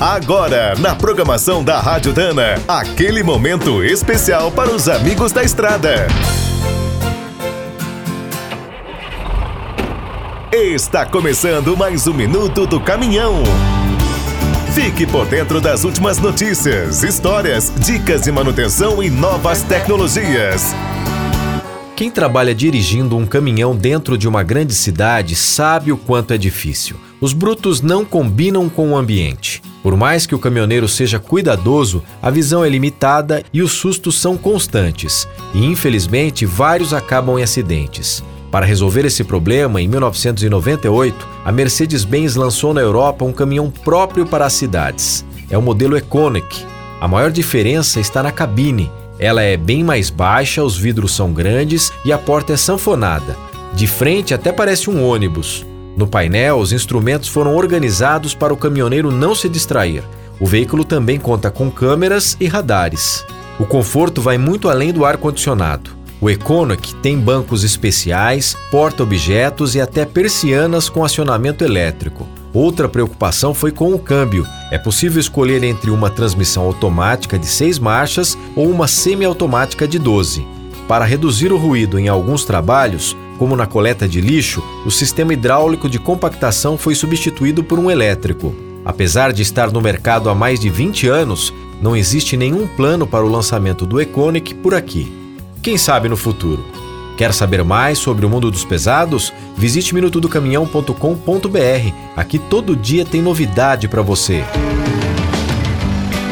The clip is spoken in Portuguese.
Agora, na programação da Rádio Dana, aquele momento especial para os amigos da estrada. Está começando mais um Minuto do Caminhão. Fique por dentro das últimas notícias, histórias, dicas de manutenção e novas tecnologias. Quem trabalha dirigindo um caminhão dentro de uma grande cidade sabe o quanto é difícil. Os brutos não combinam com o ambiente. Por mais que o caminhoneiro seja cuidadoso, a visão é limitada e os sustos são constantes, e infelizmente vários acabam em acidentes. Para resolver esse problema, em 1998, a Mercedes-Benz lançou na Europa um caminhão próprio para as cidades. É o modelo Econic. A maior diferença está na cabine. Ela é bem mais baixa, os vidros são grandes e a porta é sanfonada. De frente até parece um ônibus. No painel, os instrumentos foram organizados para o caminhoneiro não se distrair. O veículo também conta com câmeras e radares. O conforto vai muito além do ar-condicionado. O Econoc tem bancos especiais, porta-objetos e até persianas com acionamento elétrico. Outra preocupação foi com o câmbio. É possível escolher entre uma transmissão automática de 6 marchas ou uma semiautomática de 12. Para reduzir o ruído em alguns trabalhos, como na coleta de lixo, o sistema hidráulico de compactação foi substituído por um elétrico. Apesar de estar no mercado há mais de 20 anos, não existe nenhum plano para o lançamento do Econic por aqui. Quem sabe no futuro? Quer saber mais sobre o mundo dos pesados? Visite minutodocaminhão.com.br. Aqui todo dia tem novidade para você.